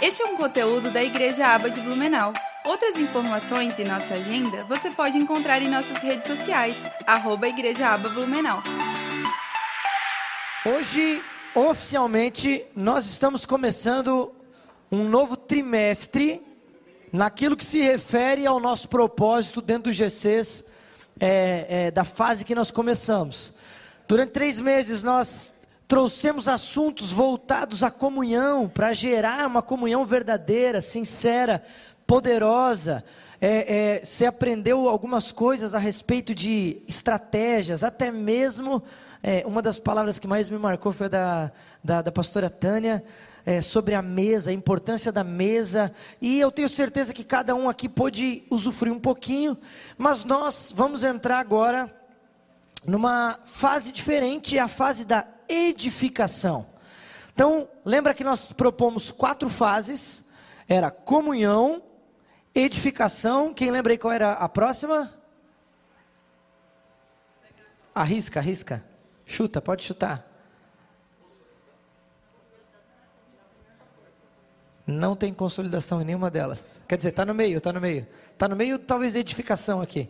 Este é um conteúdo da Igreja Aba de Blumenau. Outras informações e nossa agenda você pode encontrar em nossas redes sociais, arroba Igreja Aba Blumenau. Hoje, oficialmente, nós estamos começando um novo trimestre naquilo que se refere ao nosso propósito dentro do GCs é, é, da fase que nós começamos. Durante três meses nós trouxemos assuntos voltados à comunhão, para gerar uma comunhão verdadeira, sincera, poderosa. É, é, você aprendeu algumas coisas a respeito de estratégias, até mesmo é, uma das palavras que mais me marcou foi da, da, da pastora Tânia, é, sobre a mesa, a importância da mesa, e eu tenho certeza que cada um aqui pôde usufruir um pouquinho, mas nós vamos entrar agora numa fase diferente, a fase da edificação. Então, lembra que nós propomos quatro fases: era comunhão, edificação. Quem lembra aí qual era a próxima? Arrisca, arrisca. Chuta, pode chutar. Não tem consolidação em nenhuma delas. Quer dizer, está no meio, está no meio. Está no meio, talvez, edificação aqui.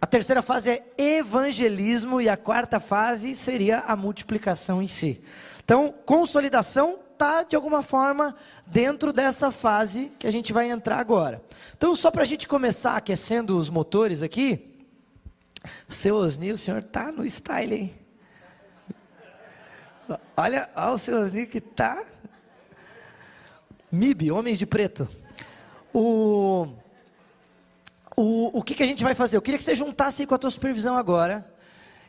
A terceira fase é evangelismo e a quarta fase seria a multiplicação em si. Então, consolidação está, de alguma forma, dentro dessa fase que a gente vai entrar agora. Então, só para a gente começar aquecendo os motores aqui, seu Osni, o senhor está no style, hein? Olha, olha o seu Osni que está MIB, Homens de Preto. O, o, o que, que a gente vai fazer? Eu queria que você juntasse aí com a tua supervisão agora.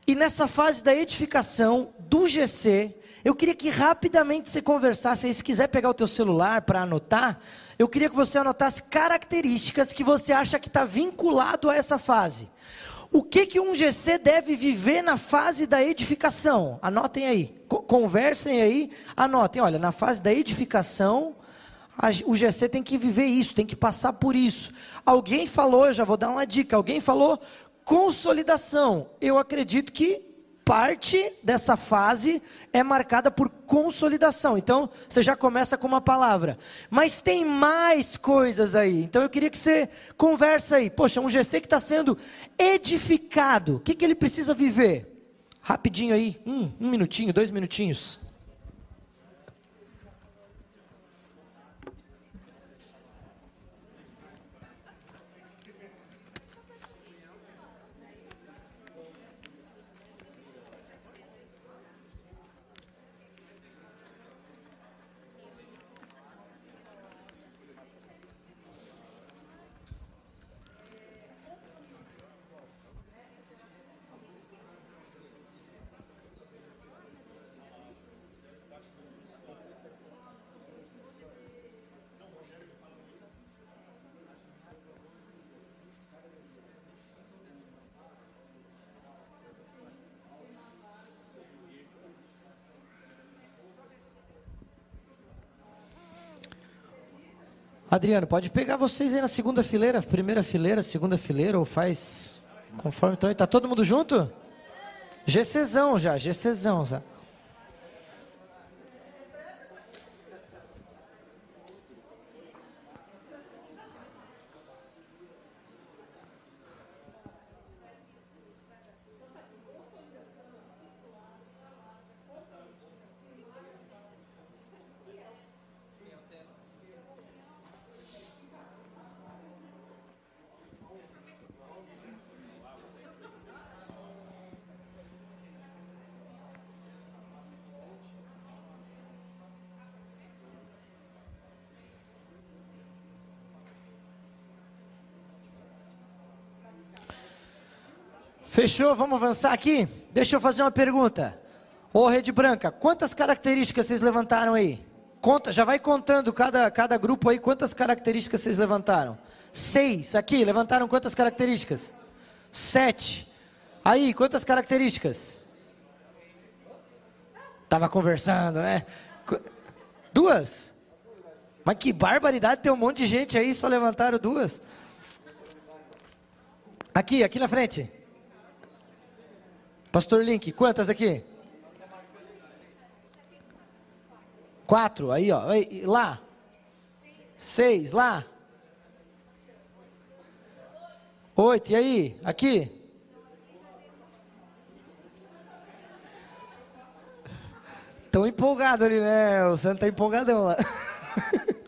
E nessa fase da edificação do GC, eu queria que rapidamente você conversasse aí, se quiser pegar o teu celular para anotar, eu queria que você anotasse características que você acha que está vinculado a essa fase. O que, que um GC deve viver na fase da edificação? Anotem aí, conversem aí, anotem. Olha, na fase da edificação, o GC tem que viver isso, tem que passar por isso. Alguém falou, eu já vou dar uma dica, alguém falou consolidação. Eu acredito que parte dessa fase é marcada por consolidação. Então, você já começa com uma palavra. Mas tem mais coisas aí. Então, eu queria que você conversa aí. Poxa, um GC que está sendo edificado. O que, que ele precisa viver? Rapidinho aí. Um, um minutinho, dois minutinhos. Adriano, pode pegar vocês aí na segunda fileira, primeira fileira, segunda fileira, ou faz conforme então. Está todo mundo junto? GCzão já, GCzão já. Fechou? Vamos avançar aqui? Deixa eu fazer uma pergunta. Ô Rede Branca, quantas características vocês levantaram aí? Conta, já vai contando cada, cada grupo aí, quantas características vocês levantaram? Seis. Aqui, levantaram quantas características? Sete. Aí, quantas características? Tava conversando, né? Duas? Mas que barbaridade, tem um monte de gente aí, só levantaram duas. Aqui, aqui na frente. Pastor Link, quantas aqui? Quatro, aí ó, lá. Seis, lá. Oito, e aí? Aqui? Tão empolgado ali, né? O Santo tá empolgadão lá.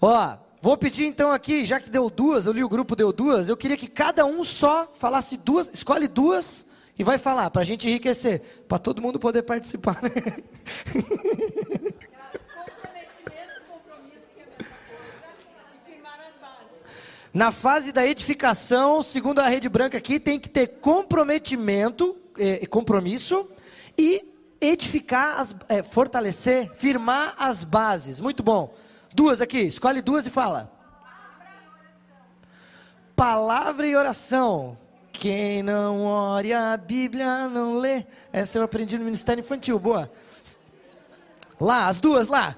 Ó, vou pedir então aqui, já que deu duas, eu li o grupo deu duas, eu queria que cada um só falasse duas, escolhe duas e vai falar, para a gente enriquecer, para todo mundo poder participar. Né? Na fase da edificação, segundo a rede branca aqui, tem que ter comprometimento, eh, compromisso e edificar, as, eh, fortalecer, firmar as bases. Muito bom. Duas aqui, escolhe duas e fala. Palavra e oração. Quem não ore a Bíblia não lê. Essa eu aprendi no Ministério Infantil, boa. Lá, as duas, lá.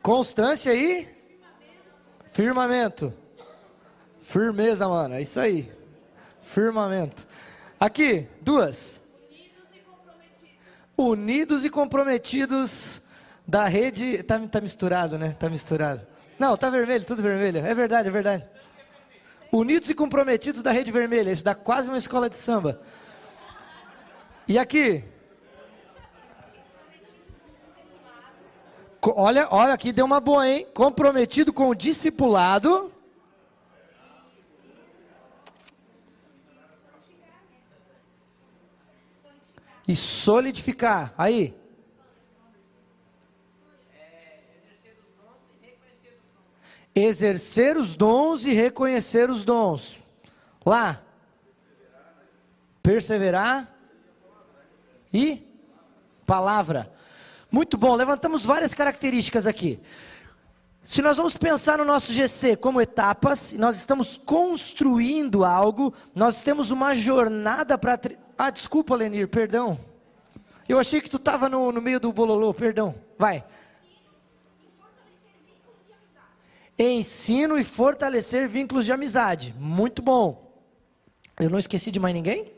Constância e firmamento. Firmeza, mano, é isso aí. Firmamento. Aqui, duas unidos e comprometidos da rede. Tá, tá misturado, né? Tá misturado. Não, tá vermelho, tudo vermelho. É verdade, é verdade. Unidos e comprometidos da rede vermelha. Isso dá quase uma escola de samba. E aqui? Olha, olha aqui, deu uma boa, hein? Comprometido com o discipulado. E solidificar. Aí. Exercer os dons e reconhecer os dons. Lá. Perseverar. E palavra. Muito bom, levantamos várias características aqui. Se nós vamos pensar no nosso GC como etapas, nós estamos construindo algo, nós temos uma jornada para ah, desculpa, Lenir, perdão. Eu achei que tu estava no, no meio do bololô, perdão. Vai. Ensino e fortalecer vínculos de amizade. Muito bom. Eu não esqueci de mais ninguém?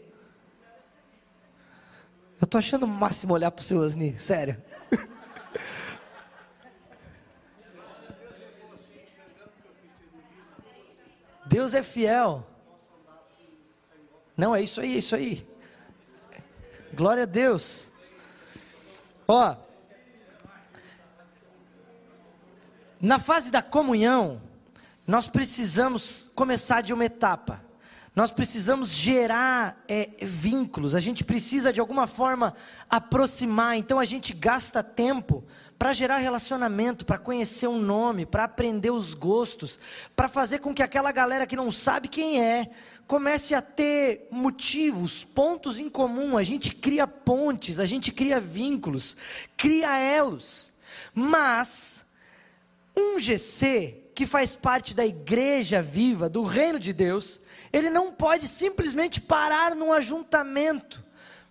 Eu tô achando o máximo olhar para o seu Asni, sério. Deus é fiel. Não, é isso aí, é isso aí. Glória a Deus. Ó, na fase da comunhão, nós precisamos começar de uma etapa. Nós precisamos gerar é, vínculos, a gente precisa de alguma forma aproximar, então a gente gasta tempo para gerar relacionamento, para conhecer um nome, para aprender os gostos, para fazer com que aquela galera que não sabe quem é, comece a ter motivos, pontos em comum, a gente cria pontes, a gente cria vínculos, cria elos. Mas um GC que faz parte da igreja viva, do reino de Deus, ele não pode simplesmente parar num ajuntamento,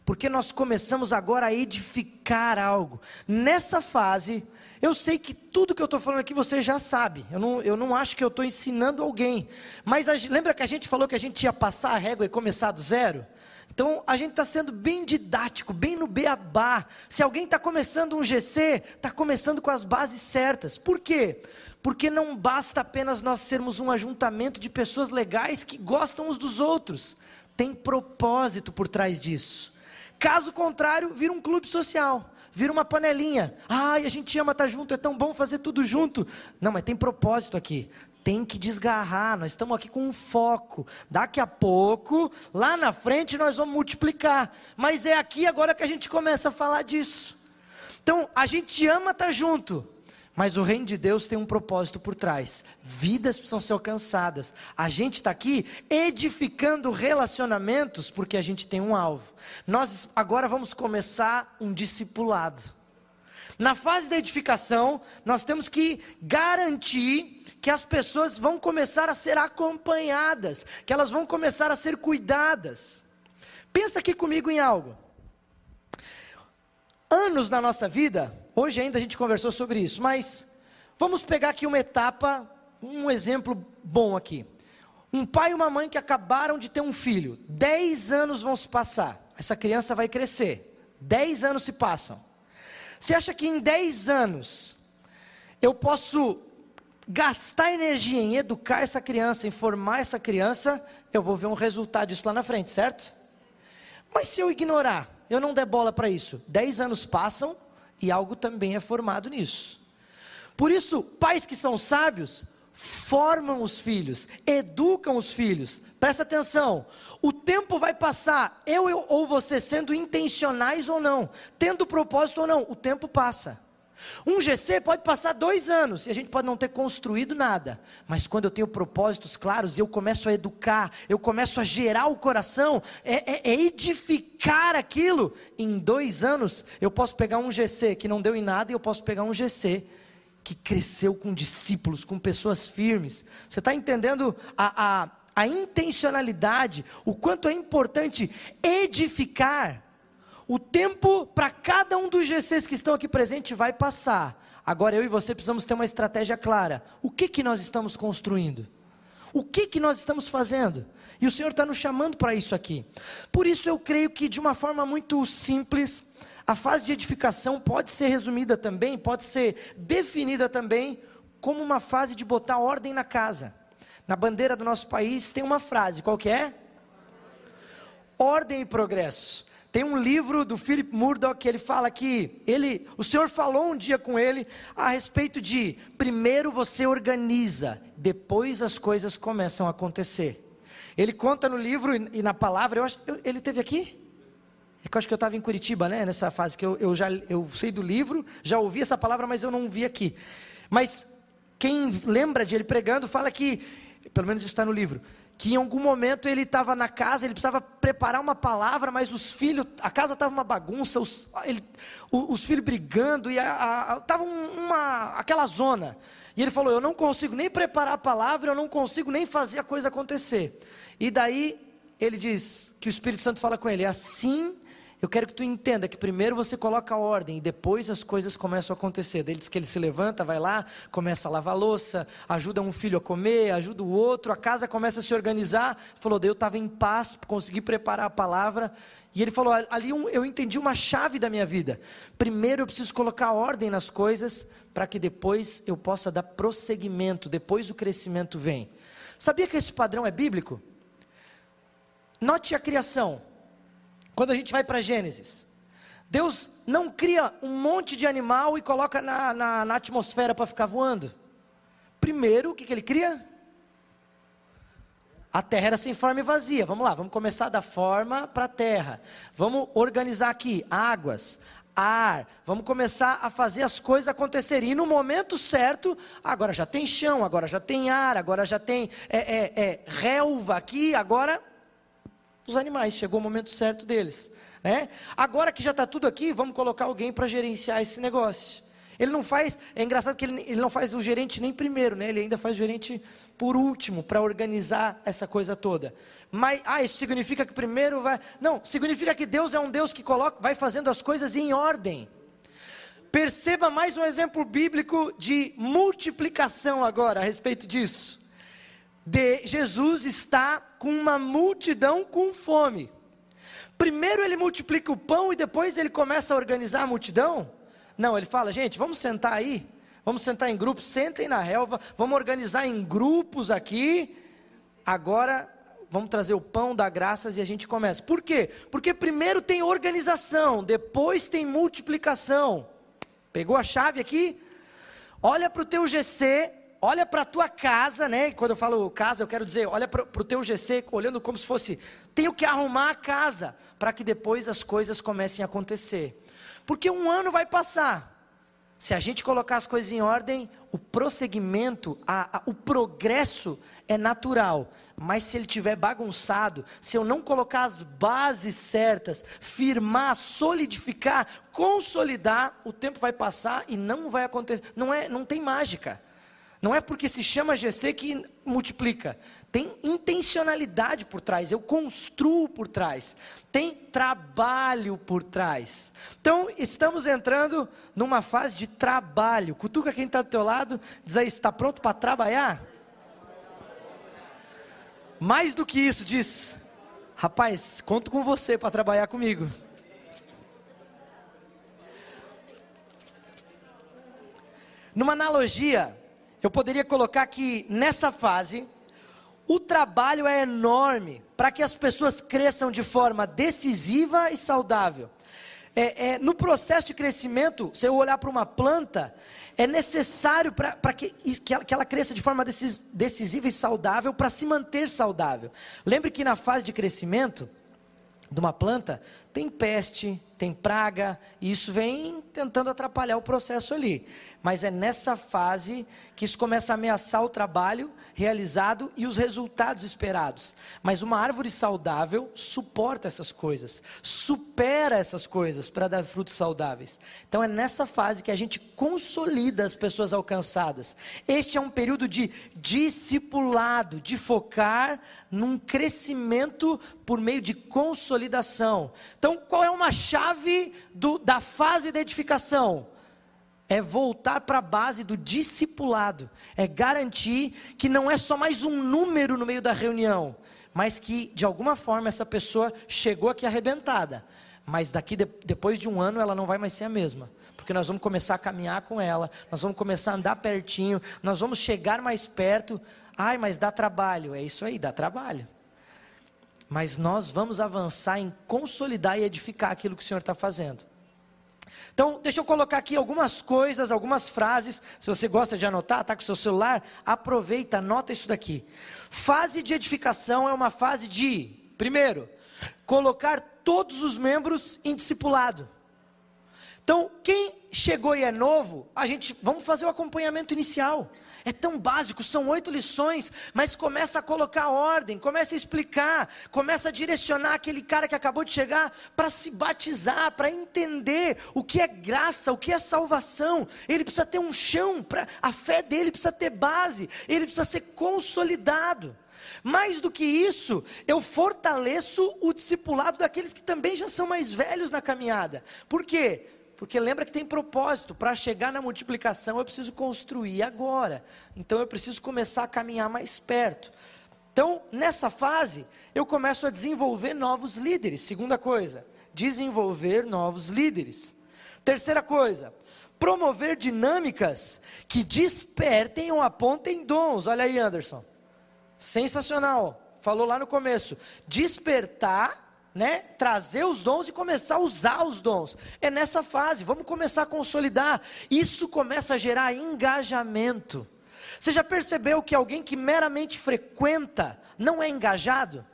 porque nós começamos agora a edificar algo. Nessa fase, eu sei que tudo que eu estou falando aqui você já sabe. Eu não, eu não acho que eu estou ensinando alguém. Mas a, lembra que a gente falou que a gente ia passar a régua e começar do zero? Então a gente está sendo bem didático, bem no beabá. Se alguém está começando um GC, está começando com as bases certas. Por quê? Porque não basta apenas nós sermos um ajuntamento de pessoas legais que gostam uns dos outros. Tem propósito por trás disso. Caso contrário, vira um clube social vira uma panelinha. Ai, a gente ama estar tá junto, é tão bom fazer tudo junto. Não, mas tem propósito aqui. Tem que desgarrar, nós estamos aqui com um foco. Daqui a pouco, lá na frente, nós vamos multiplicar. Mas é aqui agora que a gente começa a falar disso. Então, a gente ama estar tá junto, mas o reino de Deus tem um propósito por trás. Vidas precisam ser alcançadas. A gente está aqui edificando relacionamentos porque a gente tem um alvo. Nós agora vamos começar um discipulado. Na fase da edificação, nós temos que garantir que as pessoas vão começar a ser acompanhadas, que elas vão começar a ser cuidadas. Pensa aqui comigo em algo. Anos na nossa vida, Hoje ainda a gente conversou sobre isso, mas vamos pegar aqui uma etapa, um exemplo bom aqui. Um pai e uma mãe que acabaram de ter um filho, dez anos vão se passar, essa criança vai crescer, 10 anos se passam. Você acha que em 10 anos eu posso gastar energia em educar essa criança, em formar essa criança, eu vou ver um resultado disso lá na frente, certo? Mas se eu ignorar, eu não der bola para isso, 10 anos passam e algo também é formado nisso. Por isso, pais que são sábios, formam os filhos, educam os filhos. Presta atenção, o tempo vai passar, eu, eu ou você sendo intencionais ou não, tendo propósito ou não, o tempo passa. Um GC pode passar dois anos e a gente pode não ter construído nada, mas quando eu tenho propósitos claros e eu começo a educar, eu começo a gerar o coração, é, é, é, edificar aquilo, em dois anos eu posso pegar um GC que não deu em nada e eu posso pegar um GC que cresceu com discípulos, com pessoas firmes. Você está entendendo a, a, a intencionalidade, o quanto é importante edificar? O tempo para cada um dos GCs que estão aqui presentes vai passar. Agora eu e você precisamos ter uma estratégia clara. O que que nós estamos construindo? O que que nós estamos fazendo? E o Senhor está nos chamando para isso aqui. Por isso eu creio que de uma forma muito simples, a fase de edificação pode ser resumida também, pode ser definida também como uma fase de botar ordem na casa. Na bandeira do nosso país tem uma frase, qual que é? Ordem e progresso. Tem um livro do Philip Murdoch que ele fala que ele, o Senhor falou um dia com ele a respeito de primeiro você organiza, depois as coisas começam a acontecer. Ele conta no livro e, na palavra, eu acho, eu, ele teve aqui? É que eu acho que eu estava em Curitiba, né? Nessa fase que eu, eu já eu sei do livro, já ouvi essa palavra, mas eu não vi aqui. Mas quem lembra de ele pregando fala que, pelo menos está no livro, que em algum momento ele estava na casa, ele precisava preparar uma palavra, mas os filhos, a casa estava uma bagunça, os, ele, os, os, filhos brigando, e estava uma, aquela zona. E ele falou: Eu não consigo nem preparar a palavra, eu não consigo nem fazer a coisa acontecer. E daí ele diz que o Espírito Santo fala com ele: É assim eu quero que tu entenda que primeiro você coloca a ordem e depois as coisas começam a acontecer. Ele diz que ele se levanta, vai lá, começa a lavar a louça, ajuda um filho a comer, ajuda o outro, a casa começa a se organizar. Falou, eu estava em paz, consegui preparar a palavra. E ele falou: ali eu entendi uma chave da minha vida. Primeiro eu preciso colocar ordem nas coisas, para que depois eu possa dar prosseguimento, depois o crescimento vem. Sabia que esse padrão é bíblico? Note a criação. Quando a gente vai para Gênesis, Deus não cria um monte de animal e coloca na, na, na atmosfera para ficar voando. Primeiro, o que, que ele cria? A terra era sem forma e vazia. Vamos lá, vamos começar da forma para a terra. Vamos organizar aqui águas, ar. Vamos começar a fazer as coisas acontecerem. E no momento certo, agora já tem chão, agora já tem ar, agora já tem é, é, é, relva aqui, agora os animais, chegou o momento certo deles. Né? Agora que já está tudo aqui, vamos colocar alguém para gerenciar esse negócio. Ele não faz, é engraçado que ele, ele não faz o gerente nem primeiro, né? ele ainda faz o gerente por último, para organizar essa coisa toda. Mas, ah, isso significa que primeiro vai. Não, significa que Deus é um Deus que coloca, vai fazendo as coisas em ordem. Perceba mais um exemplo bíblico de multiplicação agora a respeito disso de Jesus está com uma multidão com fome. Primeiro ele multiplica o pão e depois ele começa a organizar a multidão? Não, ele fala, gente, vamos sentar aí, vamos sentar em grupos, sentem na relva, vamos organizar em grupos aqui. Agora vamos trazer o pão da graças e a gente começa. Por quê? Porque primeiro tem organização, depois tem multiplicação. Pegou a chave aqui? Olha para o teu GC, olha para a tua casa, né? E quando eu falo casa, eu quero dizer, olha para o teu GC, olhando como se fosse, tenho que arrumar a casa, para que depois as coisas comecem a acontecer. Porque um ano vai passar. Se a gente colocar as coisas em ordem, o prosseguimento, a, a, o progresso é natural. Mas se ele tiver bagunçado, se eu não colocar as bases certas, firmar, solidificar, consolidar, o tempo vai passar e não vai acontecer. Não é, não tem mágica. Não é porque se chama GC que multiplica. Tem intencionalidade por trás, eu construo por trás, tem trabalho por trás. Então, estamos entrando numa fase de trabalho. Cutuca quem está do teu lado, diz aí, está pronto para trabalhar? Mais do que isso, diz, rapaz, conto com você para trabalhar comigo. Numa analogia, eu poderia colocar que nessa fase, o trabalho é enorme para que as pessoas cresçam de forma decisiva e saudável. É, é, no processo de crescimento, se eu olhar para uma planta, é necessário para que, que, que ela cresça de forma decisiva e saudável para se manter saudável. Lembre que na fase de crescimento de uma planta, tem peste, tem praga, e isso vem tentando atrapalhar o processo ali. Mas é nessa fase que isso começa a ameaçar o trabalho realizado e os resultados esperados. Mas uma árvore saudável suporta essas coisas, supera essas coisas para dar frutos saudáveis. Então é nessa fase que a gente consolida as pessoas alcançadas. Este é um período de discipulado, de focar num crescimento por meio de consolidação. Então, qual é uma chave do, da fase da edificação? É voltar para a base do discipulado, é garantir que não é só mais um número no meio da reunião, mas que de alguma forma essa pessoa chegou aqui arrebentada, mas daqui de, depois de um ano ela não vai mais ser a mesma, porque nós vamos começar a caminhar com ela, nós vamos começar a andar pertinho, nós vamos chegar mais perto. Ai, mas dá trabalho, é isso aí, dá trabalho mas nós vamos avançar em consolidar e edificar aquilo que o Senhor está fazendo. Então, deixa eu colocar aqui algumas coisas, algumas frases. Se você gosta de anotar, está com o seu celular, aproveita, anota isso daqui. Fase de edificação é uma fase de, primeiro, colocar todos os membros em discipulado. Então, quem chegou e é novo, a gente vamos fazer o acompanhamento inicial. É tão básico, são oito lições, mas começa a colocar ordem, começa a explicar, começa a direcionar aquele cara que acabou de chegar para se batizar, para entender o que é graça, o que é salvação. Ele precisa ter um chão, pra, a fé dele precisa ter base, ele precisa ser consolidado. Mais do que isso, eu fortaleço o discipulado daqueles que também já são mais velhos na caminhada. Por quê? Porque lembra que tem propósito, para chegar na multiplicação eu preciso construir agora. Então eu preciso começar a caminhar mais perto. Então, nessa fase, eu começo a desenvolver novos líderes. Segunda coisa, desenvolver novos líderes. Terceira coisa, promover dinâmicas que despertem ou apontem dons. Olha aí, Anderson. Sensacional. Falou lá no começo. Despertar né, trazer os dons e começar a usar os dons. É nessa fase, vamos começar a consolidar. Isso começa a gerar engajamento. Você já percebeu que alguém que meramente frequenta não é engajado?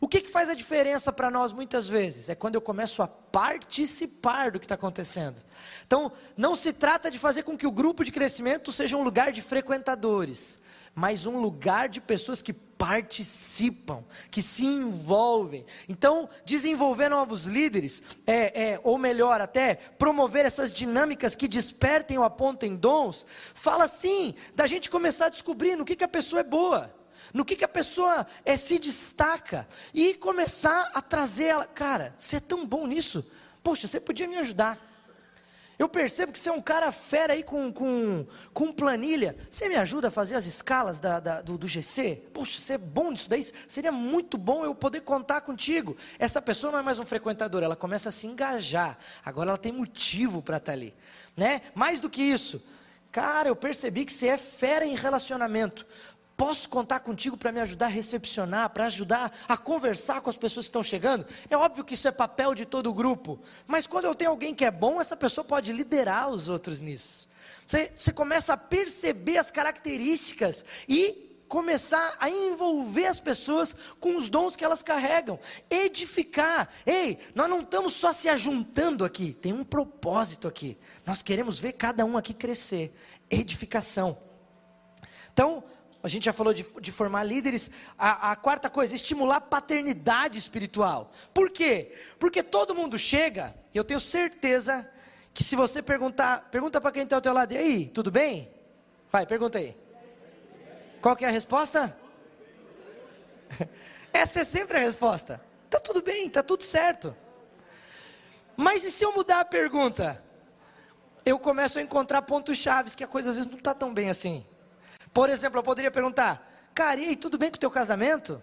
O que, que faz a diferença para nós muitas vezes? É quando eu começo a participar do que está acontecendo. Então, não se trata de fazer com que o grupo de crescimento seja um lugar de frequentadores, mas um lugar de pessoas que participam, que se envolvem. Então, desenvolver novos líderes, é, é, ou melhor, até promover essas dinâmicas que despertem ou apontem dons, fala sim da gente começar a descobrir no que, que a pessoa é boa no que, que a pessoa é, se destaca e começar a trazer ela. Cara, você é tão bom nisso, poxa, você podia me ajudar. Eu percebo que você é um cara fera aí com, com, com planilha. Você me ajuda a fazer as escalas da, da, do, do, GC? Poxa, você é bom nisso daí. Seria muito bom eu poder contar contigo. Essa pessoa não é mais um frequentador, ela começa a se engajar. Agora ela tem motivo para estar tá ali. Né? Mais do que isso, cara, eu percebi que você é fera em relacionamento. Posso contar contigo para me ajudar a recepcionar, para ajudar a conversar com as pessoas que estão chegando? É óbvio que isso é papel de todo o grupo, mas quando eu tenho alguém que é bom, essa pessoa pode liderar os outros nisso. Você, você começa a perceber as características e começar a envolver as pessoas com os dons que elas carregam, edificar. Ei, nós não estamos só se ajuntando aqui, tem um propósito aqui. Nós queremos ver cada um aqui crescer. Edificação. Então, a gente já falou de, de formar líderes. A, a, quarta coisa, estimular paternidade espiritual. Por quê? Porque todo mundo chega, e eu tenho certeza que se você perguntar, pergunta para quem está ao teu lado, e aí, tudo bem? Vai, pergunta aí. Qual que é a resposta? Essa é sempre a resposta. Tá tudo bem, tá tudo certo. Mas e se eu mudar a pergunta? Eu começo a encontrar pontos chaves que a coisa às vezes não está tão bem assim. Por exemplo, eu poderia perguntar: Cara, e tudo bem com o teu casamento?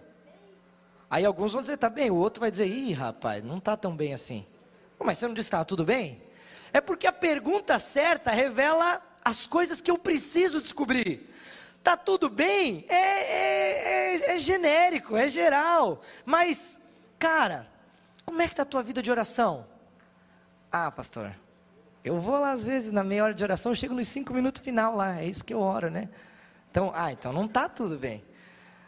Aí alguns vão dizer: Tá bem, o outro vai dizer: Ih, rapaz, não está tão bem assim. Mas você não disse que estava tudo bem? É porque a pergunta certa revela as coisas que eu preciso descobrir. Tá tudo bem? É, é, é, é genérico, é geral. Mas, cara, como é que está a tua vida de oração? Ah, pastor, eu vou lá às vezes na meia hora de oração, chego nos cinco minutos final lá, é isso que eu oro, né? Então, ah, então não está tudo bem.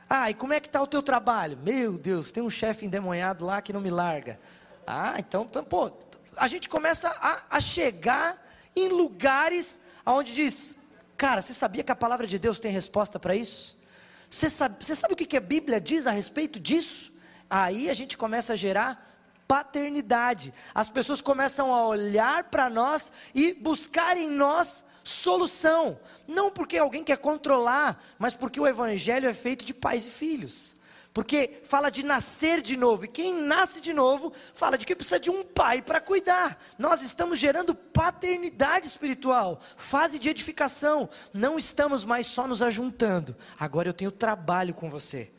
Ah, e como é que está o teu trabalho? Meu Deus, tem um chefe endemoniado lá que não me larga. Ah, então, então pô, a gente começa a, a chegar em lugares onde diz, cara, você sabia que a palavra de Deus tem resposta para isso? Você sabe, você sabe o que, que a Bíblia diz a respeito disso? Aí a gente começa a gerar paternidade. As pessoas começam a olhar para nós e buscar em nós solução. Não porque alguém quer controlar, mas porque o Evangelho é feito de pais e filhos. Porque fala de nascer de novo, e quem nasce de novo fala de que precisa de um pai para cuidar. Nós estamos gerando paternidade espiritual, fase de edificação. Não estamos mais só nos ajuntando. Agora eu tenho trabalho com você.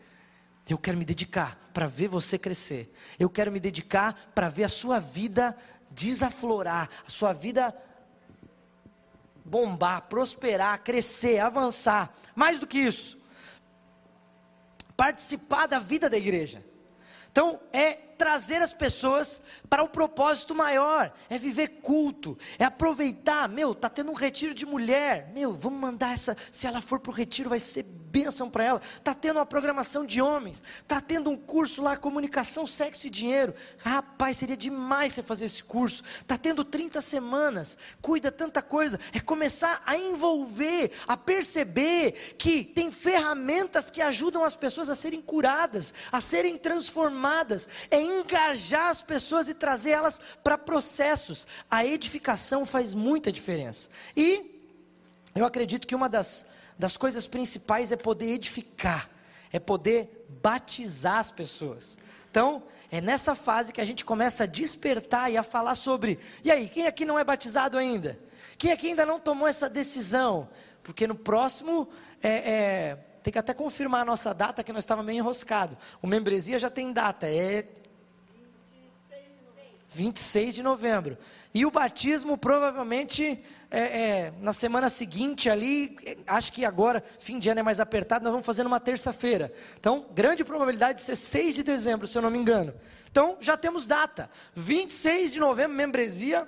Eu quero me dedicar para ver você crescer. Eu quero me dedicar para ver a sua vida desaflorar, a sua vida bombar, prosperar, crescer, avançar. Mais do que isso, participar da vida da igreja. Então, é trazer as pessoas para um propósito maior, é viver culto, é aproveitar, meu, tá tendo um retiro de mulher, meu, vamos mandar essa, se ela for para o retiro vai ser bênção para ela. Está tendo uma programação de homens, está tendo um curso lá, comunicação, sexo e dinheiro. Rapaz, seria demais você fazer esse curso. Está tendo 30 semanas, cuida tanta coisa. É começar a envolver, a perceber que tem ferramentas que ajudam as pessoas a serem curadas, a serem transformadas. É engajar as pessoas e trazer elas para processos. A edificação faz muita diferença. E eu acredito que uma das das coisas principais é poder edificar, é poder batizar as pessoas. Então, é nessa fase que a gente começa a despertar e a falar sobre. E aí, quem aqui não é batizado ainda? Quem aqui ainda não tomou essa decisão? Porque no próximo, é, é, tem que até confirmar a nossa data, que nós estávamos meio enroscado. O membresia já tem data, é 26 de novembro. E o batismo provavelmente é, é, na semana seguinte ali, acho que agora, fim de ano é mais apertado, nós vamos fazer numa terça-feira. Então, grande probabilidade de ser 6 de dezembro, se eu não me engano. Então, já temos data. 26 de novembro, membresia.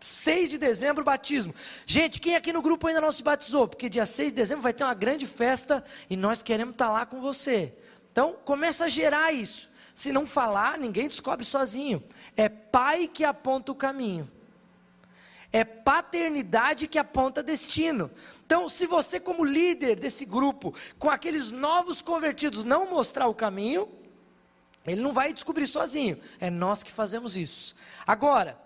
6 de dezembro, batismo. Gente, quem aqui no grupo ainda não se batizou? Porque dia 6 de dezembro vai ter uma grande festa e nós queremos estar lá com você. Então, começa a gerar isso. Se não falar, ninguém descobre sozinho. É pai que aponta o caminho. É paternidade que aponta destino. Então, se você, como líder desse grupo, com aqueles novos convertidos, não mostrar o caminho, ele não vai descobrir sozinho. É nós que fazemos isso. Agora,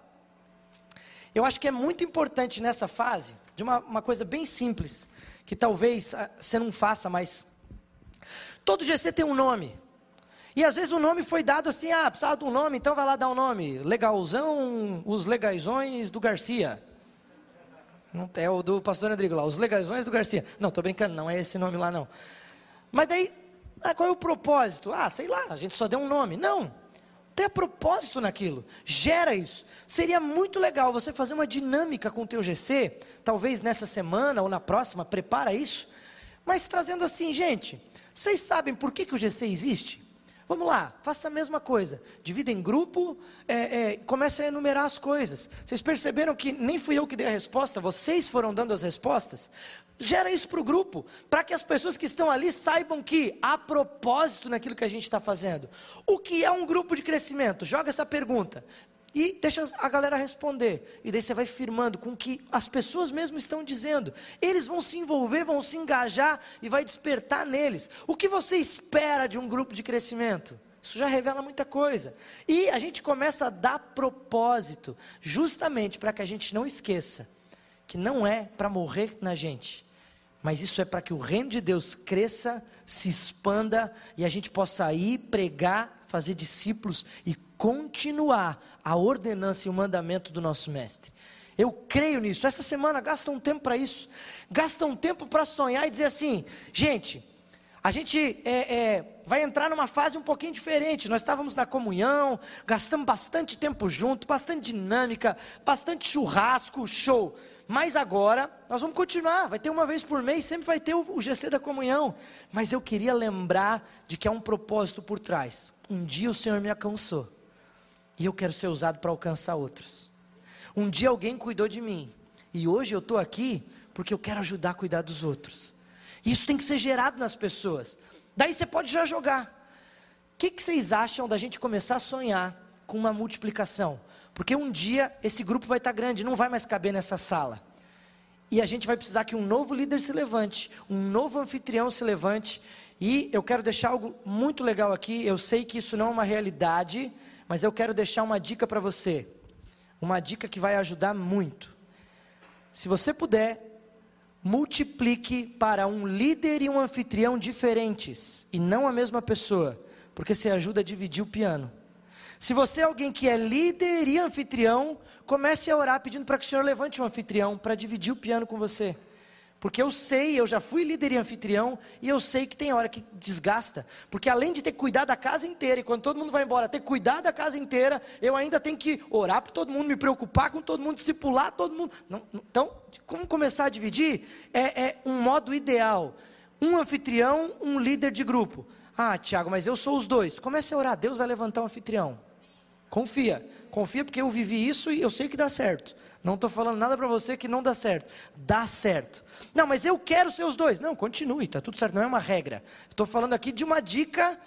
eu acho que é muito importante nessa fase, de uma, uma coisa bem simples, que talvez ah, você não faça, mas. Todo GC tem um nome. E às vezes o nome foi dado assim, ah, precisava de um nome, então vai lá dar um nome. Legalzão, os legaisões do Garcia. Não, é o do pastor Rodrigo lá, os legaisões do Garcia. Não, estou brincando, não é esse nome lá não. Mas daí, ah, qual é o propósito? Ah, sei lá, a gente só deu um nome. Não, tem propósito naquilo, gera isso. Seria muito legal você fazer uma dinâmica com o teu GC, talvez nessa semana ou na próxima, prepara isso. Mas trazendo assim, gente, vocês sabem por que, que o GC existe? Vamos lá, faça a mesma coisa. Divida em grupo, é, é, comece a enumerar as coisas. Vocês perceberam que nem fui eu que dei a resposta, vocês foram dando as respostas? Gera isso para o grupo, para que as pessoas que estão ali saibam que há propósito naquilo que a gente está fazendo. O que é um grupo de crescimento? Joga essa pergunta. E deixa a galera responder. E daí você vai firmando com o que as pessoas mesmo estão dizendo. Eles vão se envolver, vão se engajar e vai despertar neles. O que você espera de um grupo de crescimento? Isso já revela muita coisa. E a gente começa a dar propósito, justamente para que a gente não esqueça que não é para morrer na gente, mas isso é para que o reino de Deus cresça, se expanda e a gente possa ir pregar, fazer discípulos e continuar a ordenança e o mandamento do nosso mestre. Eu creio nisso. Essa semana gasta um tempo para isso. Gasta um tempo para sonhar e dizer assim: gente, A gente é, é, vai entrar numa fase um pouquinho diferente. Nós estávamos na comunhão, gastamos bastante tempo junto, bastante dinâmica, bastante churrasco, show. Mas agora nós vamos continuar. Vai ter uma vez por mês, sempre vai ter o, o GC da comunhão. Mas eu queria lembrar de que há um propósito por trás. Um dia o Senhor me alcançou e eu quero ser usado para alcançar outros. Um dia alguém cuidou de mim e hoje eu estou aqui porque eu quero ajudar a cuidar dos outros. Isso tem que ser gerado nas pessoas. Daí você pode já jogar. O que, que vocês acham da gente começar a sonhar com uma multiplicação? Porque um dia esse grupo vai estar grande, não vai mais caber nessa sala. E a gente vai precisar que um novo líder se levante, um novo anfitrião se levante. E eu quero deixar algo muito legal aqui. Eu sei que isso não é uma realidade, mas eu quero deixar uma dica para você. Uma dica que vai ajudar muito. Se você puder, multiplique para um líder e um anfitrião diferentes e não a mesma pessoa, porque você ajuda a dividir o piano. Se você é alguém que é líder e anfitrião, comece a orar pedindo para que o Senhor levante um anfitrião para dividir o piano com você. Porque eu sei, eu já fui líder e anfitrião, e eu sei que tem hora que desgasta. Porque além de ter cuidar da casa inteira, e quando todo mundo vai embora, ter cuidar da casa inteira, eu ainda tenho que orar por todo mundo, me preocupar com todo mundo, discipular todo mundo. Não, então, como começar a dividir? É, é um modo ideal. Um anfitrião, um líder de grupo. Ah, Tiago, mas eu sou os dois. Comece a orar, Deus vai levantar um anfitrião. Confia, confia porque eu vivi isso e eu sei que dá certo. Não estou falando nada para você que não dá certo. Dá certo. Não, mas eu quero ser os dois. Não, continue, está tudo certo, não é uma regra. Estou falando aqui de uma dica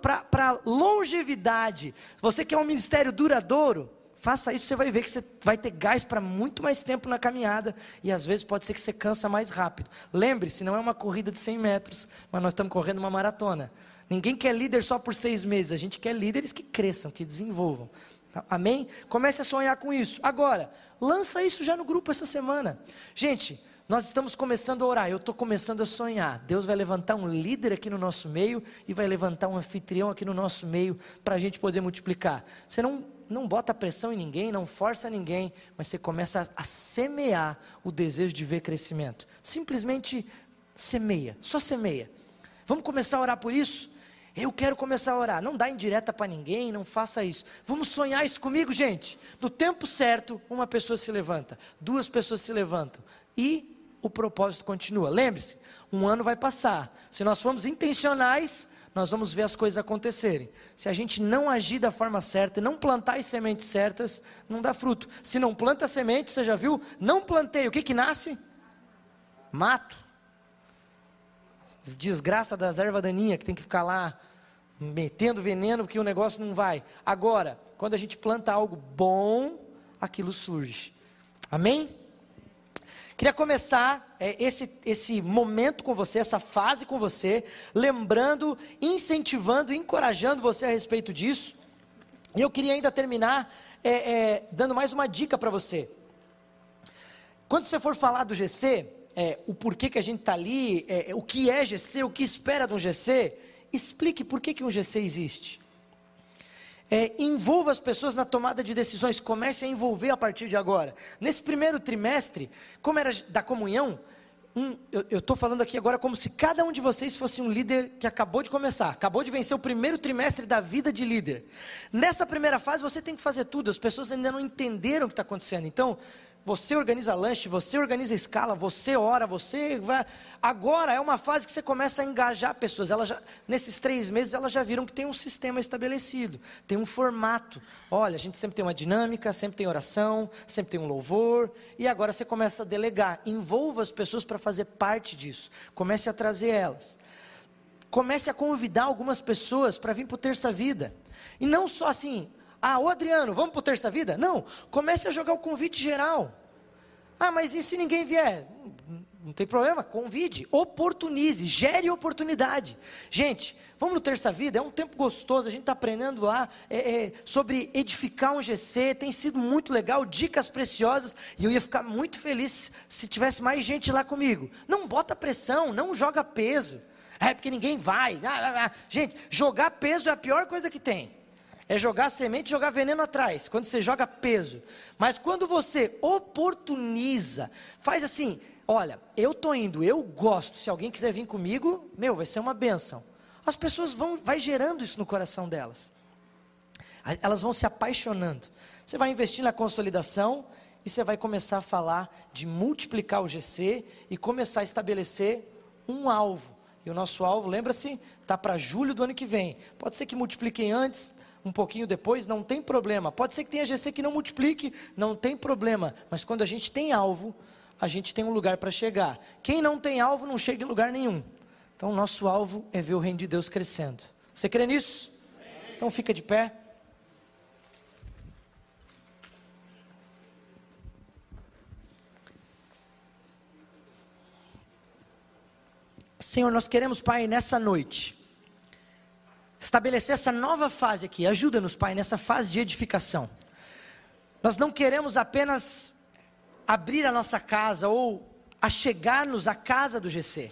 para longevidade. Você quer um ministério duradouro? Faça isso, você vai ver que você vai ter gás para muito mais tempo na caminhada e às vezes pode ser que você cansa mais rápido. Lembre-se, não é uma corrida de 100 metros, mas nós estamos correndo uma maratona. Ninguém quer líder só por seis meses, a gente quer líderes que cresçam, que desenvolvam. Tá? Amém? Comece a sonhar com isso. Agora, lança isso já no grupo essa semana. Gente, nós estamos começando a orar, eu estou começando a sonhar. Deus vai levantar um líder aqui no nosso meio e vai levantar um anfitrião aqui no nosso meio para a gente poder multiplicar. Você não, não bota pressão em ninguém, não força ninguém, mas você começa a, a semear o desejo de ver crescimento. Simplesmente semeia, só semeia. Vamos começar a orar por isso? Eu quero começar a orar. Não dá indireta para ninguém, não faça isso. Vamos sonhar isso comigo, gente. No tempo certo, uma pessoa se levanta, duas pessoas se levantam e o propósito continua. Lembre-se, um ano vai passar. Se nós formos intencionais, nós vamos ver as coisas acontecerem. Se a gente não agir da forma certa, não plantar as sementes certas, não dá fruto. Se não planta semente, você já viu? Não plantei, o que que nasce? Mato. Desgraça das ervas daninhas que tem que ficar lá metendo veneno porque o negócio não vai. Agora, quando a gente planta algo bom, aquilo surge. Amém? Queria começar é, esse, esse momento com você, essa fase com você, lembrando, incentivando, encorajando você a respeito disso. E eu queria ainda terminar é, é, dando mais uma dica para você. Quando você for falar do GC, é, o porquê que a gente está ali, é, o que é GC, o que espera de um GC, explique por que, que um GC existe. É, envolva as pessoas na tomada de decisões, comece a envolver a partir de agora. Nesse primeiro trimestre, como era da comunhão, um, eu estou falando aqui agora como se cada um de vocês fosse um líder que acabou de começar, acabou de vencer o primeiro trimestre da vida de líder. Nessa primeira fase você tem que fazer tudo, as pessoas ainda não entenderam o que está acontecendo. Então, você organiza lanche, você organiza escala, você ora, você vai. Agora é uma fase que você começa a engajar pessoas. Elas já, nesses três meses elas já viram que tem um sistema estabelecido, tem um formato. Olha, a gente sempre tem uma dinâmica, sempre tem oração, sempre tem um louvor. E agora você começa a delegar. Envolva as pessoas para fazer parte disso. Comece a trazer elas. Comece a convidar algumas pessoas para vir para o Terça Vida. E não só assim, ah, ô Adriano, vamos para o Terça Vida? Não, comece a jogar o convite geral. Ah, mas e se ninguém vier? Não tem problema, convide, oportunize, gere oportunidade. Gente, vamos no Terça Vida, é um tempo gostoso, a gente está aprendendo lá é, é, sobre edificar um GC, tem sido muito legal, dicas preciosas, e eu ia ficar muito feliz se tivesse mais gente lá comigo. Não bota pressão, não joga peso. É porque ninguém vai. Gente, jogar peso é a pior coisa que tem. É jogar semente, jogar veneno atrás, quando você joga peso. Mas quando você oportuniza, faz assim, olha, eu tô indo, eu gosto, se alguém quiser vir comigo, meu, vai ser uma benção. As pessoas vão, vai gerando isso no coração delas. Elas vão se apaixonando. Você vai investir na consolidação e você vai começar a falar de multiplicar o GC e começar a estabelecer um alvo. E o nosso alvo, lembra-se, está para julho do ano que vem. Pode ser que multipliquem antes, um pouquinho depois, não tem problema. Pode ser que tenha GC que não multiplique, não tem problema. Mas quando a gente tem alvo, a gente tem um lugar para chegar. Quem não tem alvo não chega em lugar nenhum. Então, nosso alvo é ver o reino de Deus crescendo. Você crê nisso? Então, fica de pé. Senhor, nós queremos, Pai, nessa noite, estabelecer essa nova fase aqui. Ajuda-nos, Pai, nessa fase de edificação. Nós não queremos apenas abrir a nossa casa ou achegar-nos à casa do GC,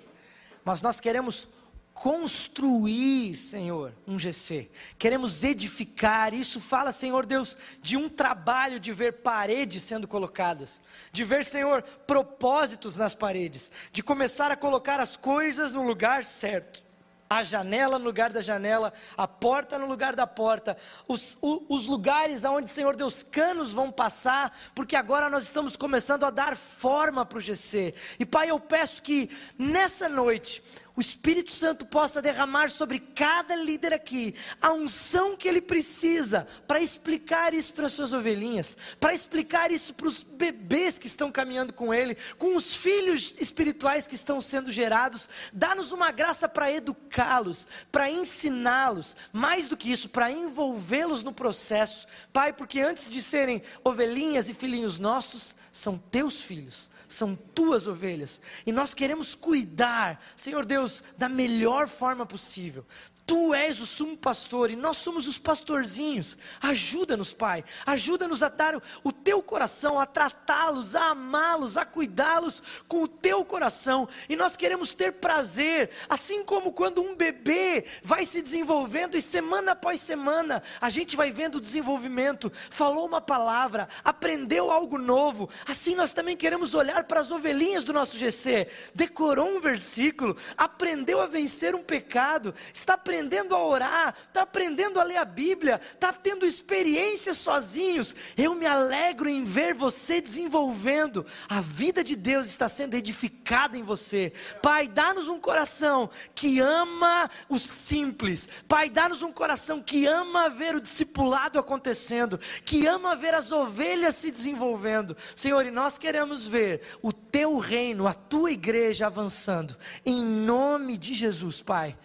mas nós queremos construir, Senhor, um GC. Queremos edificar. Isso fala, Senhor Deus, de um trabalho de ver paredes sendo colocadas, de ver, Senhor, propósitos nas paredes, de começar a colocar as coisas no lugar certo a janela no lugar da janela, a porta no lugar da porta, os, o, os lugares aonde, Senhor Deus, canos vão passar, porque agora nós estamos começando a dar forma para o GC. E Pai, eu peço que nessa noite o Espírito Santo possa derramar sobre cada líder aqui a unção que ele precisa para explicar isso para as suas ovelhinhas, para explicar isso para os bebês que estão caminhando com ele, com os filhos espirituais que estão sendo gerados. Dá-nos uma graça para educá-los, para ensiná-los, mais do que isso, para envolvê-los no processo. Pai, porque antes de serem ovelhinhas e filhinhos nossos, são teus filhos são tuas ovelhas, e nós queremos cuidar, Senhor Deus, da melhor forma possível. Tu és o sumo pastor e nós somos os pastorzinhos. Ajuda-nos, Pai. Ajuda-nos a dar o teu coração, a tratá-los, a amá-los, a cuidá-los com o teu coração. E nós queremos ter prazer, assim como quando um bebê vai se desenvolvendo e semana após semana a gente vai vendo o desenvolvimento. Falou uma palavra, aprendeu algo novo. Assim nós também queremos olhar para as ovelhinhas do nosso GC. Decorou um versículo, aprendeu a vencer um pecado, está aprendendo aprendendo a orar, está aprendendo a ler a Bíblia, está tendo experiências sozinhos. Eu me alegro em ver você desenvolvendo. A vida de Deus está sendo edificada em você. Pai, dá-nos um coração que ama o simples. Pai, dá-nos um coração que ama ver o discipulado acontecendo, que ama ver as ovelhas se desenvolvendo. Senhor, e nós queremos ver o teu reino, a tua igreja avançando. Em nome de Jesus, Pai.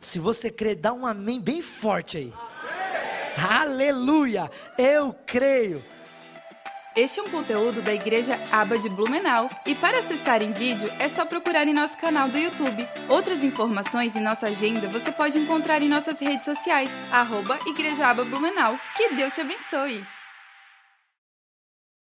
Se você crê, dá um amém bem forte aí. Aleluia! Eu creio. Este é um conteúdo da Igreja Aba de Blumenau e para acessar em vídeo é só procurar em nosso canal do YouTube. Outras informações e nossa agenda você pode encontrar em nossas redes sociais, arroba Igreja Aba Blumenau. Que Deus te abençoe!